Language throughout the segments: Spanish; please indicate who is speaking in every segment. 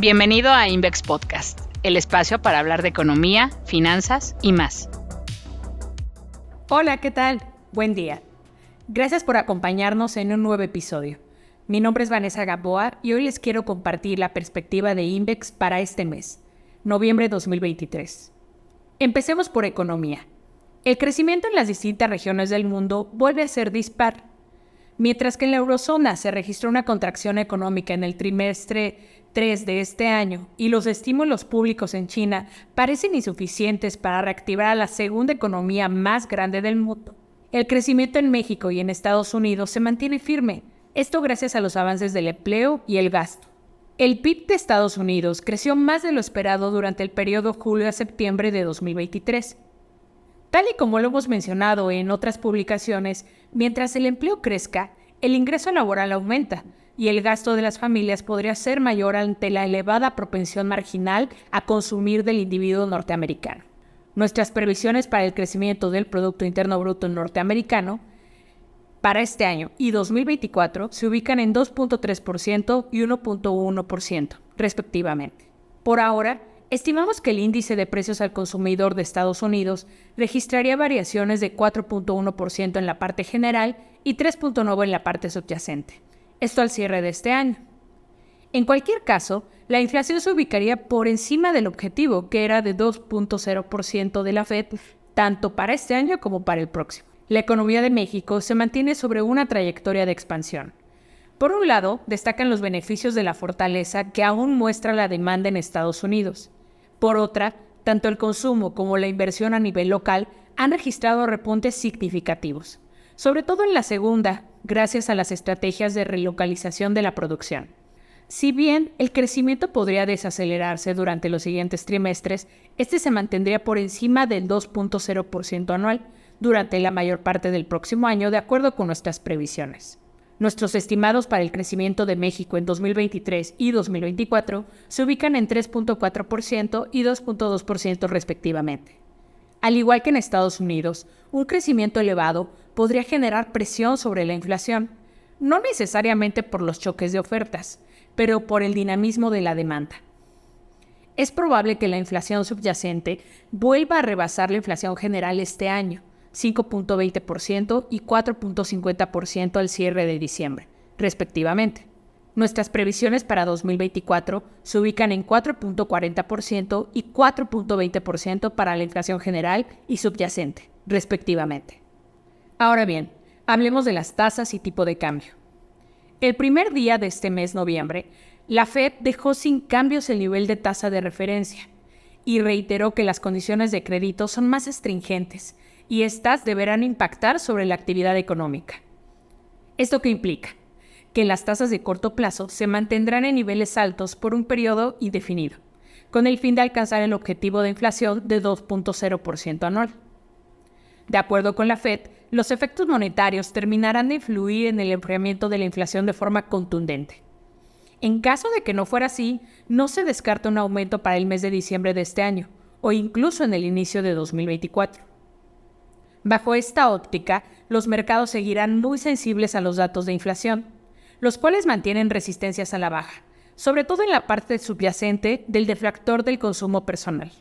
Speaker 1: Bienvenido a Invex Podcast, el espacio para hablar de economía, finanzas y más.
Speaker 2: Hola, ¿qué tal? Buen día. Gracias por acompañarnos en un nuevo episodio. Mi nombre es Vanessa Gamboa y hoy les quiero compartir la perspectiva de Invex para este mes, noviembre 2023. Empecemos por economía. El crecimiento en las distintas regiones del mundo vuelve a ser dispar. Mientras que en la eurozona se registró una contracción económica en el trimestre 3 de este año y los estímulos públicos en China parecen insuficientes para reactivar a la segunda economía más grande del mundo, el crecimiento en México y en Estados Unidos se mantiene firme, esto gracias a los avances del empleo y el gasto. El PIB de Estados Unidos creció más de lo esperado durante el periodo julio a septiembre de 2023. Tal y como lo hemos mencionado en otras publicaciones, mientras el empleo crezca, el ingreso laboral aumenta y el gasto de las familias podría ser mayor ante la elevada propensión marginal a consumir del individuo norteamericano. Nuestras previsiones para el crecimiento del Producto Interno Bruto norteamericano para este año y 2024 se ubican en 2.3% y 1.1%, respectivamente. Por ahora, estimamos que el índice de precios al consumidor de Estados Unidos registraría variaciones de 4.1% en la parte general y 3.9% en la parte subyacente. Esto al cierre de este año. En cualquier caso, la inflación se ubicaría por encima del objetivo, que era de 2.0% de la Fed, tanto para este año como para el próximo la economía de México se mantiene sobre una trayectoria de expansión. Por un lado, destacan los beneficios de la fortaleza que aún muestra la demanda en Estados Unidos. Por otra, tanto el consumo como la inversión a nivel local han registrado repuntes significativos, sobre todo en la segunda, gracias a las estrategias de relocalización de la producción. Si bien el crecimiento podría desacelerarse durante los siguientes trimestres, este se mantendría por encima del 2.0% anual, durante la mayor parte del próximo año de acuerdo con nuestras previsiones. Nuestros estimados para el crecimiento de México en 2023 y 2024 se ubican en 3.4% y 2.2% respectivamente. Al igual que en Estados Unidos, un crecimiento elevado podría generar presión sobre la inflación, no necesariamente por los choques de ofertas, pero por el dinamismo de la demanda. Es probable que la inflación subyacente vuelva a rebasar la inflación general este año, 5.20% y 4.50% al cierre de diciembre, respectivamente. Nuestras previsiones para 2024 se ubican en 4.40% y 4.20% para la inflación general y subyacente, respectivamente. Ahora bien, hablemos de las tasas y tipo de cambio. El primer día de este mes, noviembre, la Fed dejó sin cambios el nivel de tasa de referencia y reiteró que las condiciones de crédito son más estringentes y éstas deberán impactar sobre la actividad económica. ¿Esto qué implica? Que las tasas de corto plazo se mantendrán en niveles altos por un periodo indefinido, con el fin de alcanzar el objetivo de inflación de 2.0% anual. De acuerdo con la Fed, los efectos monetarios terminarán de influir en el enfriamiento de la inflación de forma contundente. En caso de que no fuera así, no se descarta un aumento para el mes de diciembre de este año, o incluso en el inicio de 2024. Bajo esta óptica, los mercados seguirán muy sensibles a los datos de inflación, los cuales mantienen resistencias a la baja, sobre todo en la parte subyacente del deflactor del consumo personal.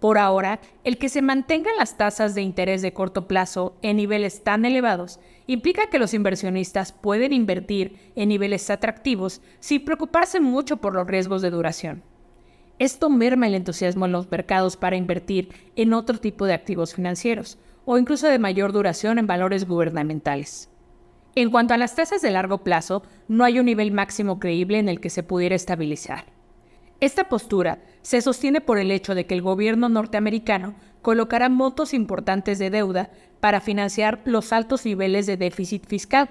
Speaker 2: Por ahora, el que se mantengan las tasas de interés de corto plazo en niveles tan elevados implica que los inversionistas pueden invertir en niveles atractivos sin preocuparse mucho por los riesgos de duración. Esto merma el entusiasmo en los mercados para invertir en otro tipo de activos financieros, o incluso de mayor duración en valores gubernamentales. En cuanto a las tasas de largo plazo, no hay un nivel máximo creíble en el que se pudiera estabilizar. Esta postura se sostiene por el hecho de que el gobierno norteamericano colocará montos importantes de deuda para financiar los altos niveles de déficit fiscal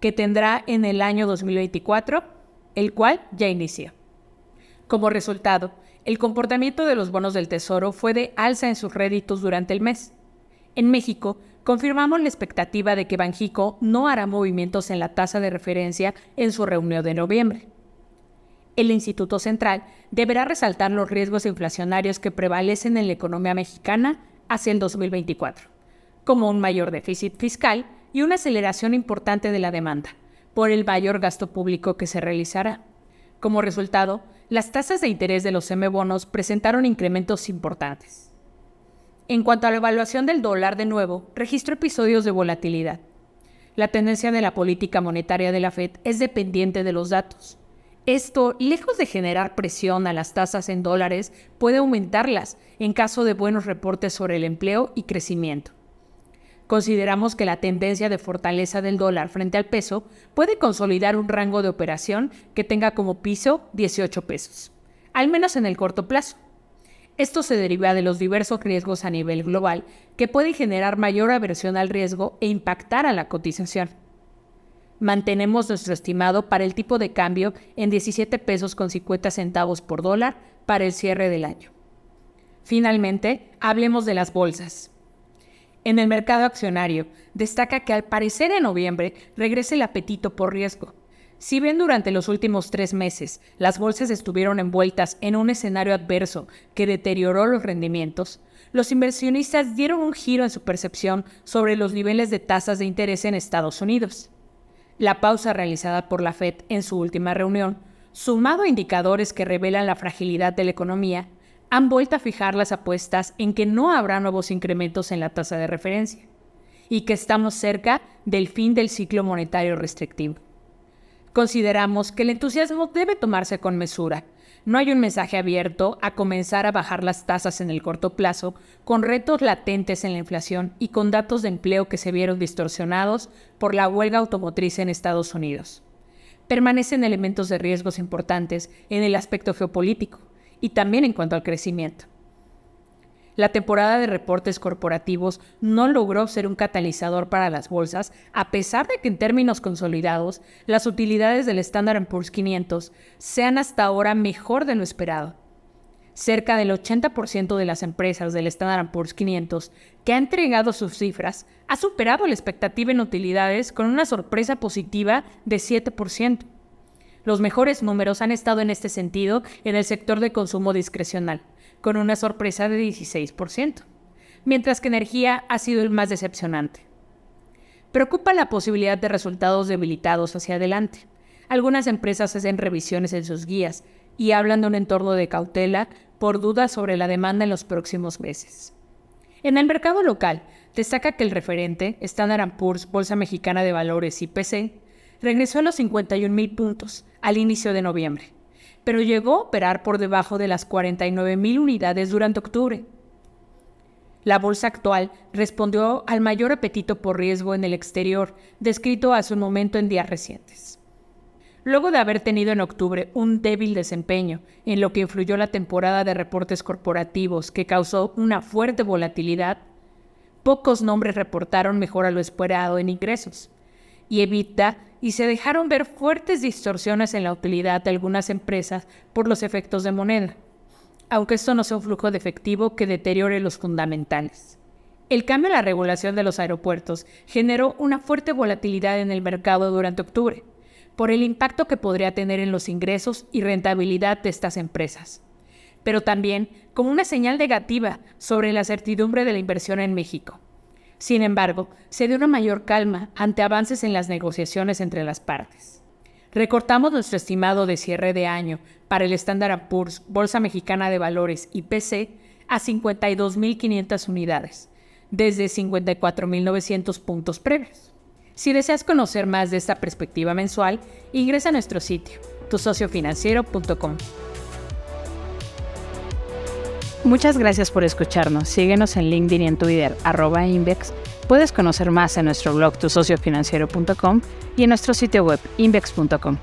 Speaker 2: que tendrá en el año 2024, el cual ya inició. Como resultado, el comportamiento de los bonos del Tesoro fue de alza en sus réditos durante el mes, en México, confirmamos la expectativa de que Banjico no hará movimientos en la tasa de referencia en su reunión de noviembre. El Instituto Central deberá resaltar los riesgos inflacionarios que prevalecen en la economía mexicana hacia el 2024, como un mayor déficit fiscal y una aceleración importante de la demanda, por el mayor gasto público que se realizará. Como resultado, las tasas de interés de los M-bonos presentaron incrementos importantes. En cuanto a la evaluación del dólar, de nuevo, registró episodios de volatilidad. La tendencia de la política monetaria de la Fed es dependiente de los datos. Esto, lejos de generar presión a las tasas en dólares, puede aumentarlas en caso de buenos reportes sobre el empleo y crecimiento. Consideramos que la tendencia de fortaleza del dólar frente al peso puede consolidar un rango de operación que tenga como piso 18 pesos, al menos en el corto plazo. Esto se deriva de los diversos riesgos a nivel global que pueden generar mayor aversión al riesgo e impactar a la cotización mantenemos nuestro estimado para el tipo de cambio en 17 pesos con 50 centavos por dólar para el cierre del año. Finalmente, hablemos de las bolsas. En el mercado accionario, destaca que al parecer en noviembre regresa el apetito por riesgo. Si bien durante los últimos tres meses las bolsas estuvieron envueltas en un escenario adverso que deterioró los rendimientos, los inversionistas dieron un giro en su percepción sobre los niveles de tasas de interés en Estados Unidos. La pausa realizada por la Fed en su última reunión, sumado a indicadores que revelan la fragilidad de la economía, han vuelto a fijar las apuestas en que no habrá nuevos incrementos en la tasa de referencia y que estamos cerca del fin del ciclo monetario restrictivo. Consideramos que el entusiasmo debe tomarse con mesura no hay un mensaje abierto a comenzar a bajar las tasas en el corto plazo, con retos latentes en la inflación y con datos de empleo que se vieron distorsionados por la huelga automotriz en Estados Unidos. Permanecen elementos de riesgos importantes en el aspecto geopolítico y también en cuanto al crecimiento. La temporada de reportes corporativos no logró ser un catalizador para las bolsas, a pesar de que en términos consolidados, las utilidades del Standard Poor's 500 sean hasta ahora mejor de lo esperado. Cerca del 80% de las empresas del Standard Poor's 500 que ha entregado sus cifras ha superado la expectativa en utilidades con una sorpresa positiva de 7%. Los mejores números han estado en este sentido en el sector de consumo discrecional, con una sorpresa de 16%, mientras que energía ha sido el más decepcionante. Preocupa la posibilidad de resultados debilitados hacia adelante. Algunas empresas hacen revisiones en sus guías y hablan de un entorno de cautela por dudas sobre la demanda en los próximos meses. En el mercado local, destaca que el referente, Standard Poor's Bolsa Mexicana de Valores IPC, regresó a los 51.000 puntos al inicio de noviembre, pero llegó a operar por debajo de las 49.000 unidades durante octubre. La bolsa actual respondió al mayor apetito por riesgo en el exterior, descrito hace un momento en días recientes. Luego de haber tenido en octubre un débil desempeño, en lo que influyó la temporada de reportes corporativos que causó una fuerte volatilidad, pocos nombres reportaron mejor a lo esperado en ingresos y evita y se dejaron ver fuertes distorsiones en la utilidad de algunas empresas por los efectos de moneda, aunque esto no sea un flujo de efectivo que deteriore los fundamentales. El cambio en la regulación de los aeropuertos generó una fuerte volatilidad en el mercado durante octubre, por el impacto que podría tener en los ingresos y rentabilidad de estas empresas, pero también como una señal negativa sobre la certidumbre de la inversión en México. Sin embargo, se dio una mayor calma ante avances en las negociaciones entre las partes. Recortamos nuestro estimado de cierre de año para el Standard Poor's Bolsa Mexicana de Valores IPC a 52.500 unidades, desde 54.900 puntos previos. Si deseas conocer más de esta perspectiva mensual, ingresa a nuestro sitio, tusociofinanciero.com.
Speaker 1: Muchas gracias por escucharnos. Síguenos en LinkedIn y en Twitter, arroba Invex. Puedes conocer más en nuestro blog tusociofinanciero.com y en nuestro sitio web invex.com.